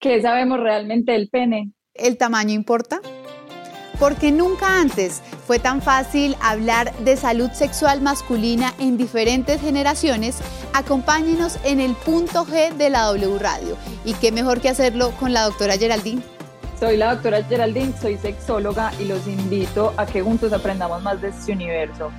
¿Qué sabemos realmente del pene? ¿El tamaño importa? Porque nunca antes fue tan fácil hablar de salud sexual masculina en diferentes generaciones, acompáñenos en el punto G de la W Radio. Y qué mejor que hacerlo con la doctora Geraldine. Soy la doctora Geraldine, soy sexóloga y los invito a que juntos aprendamos más de este universo.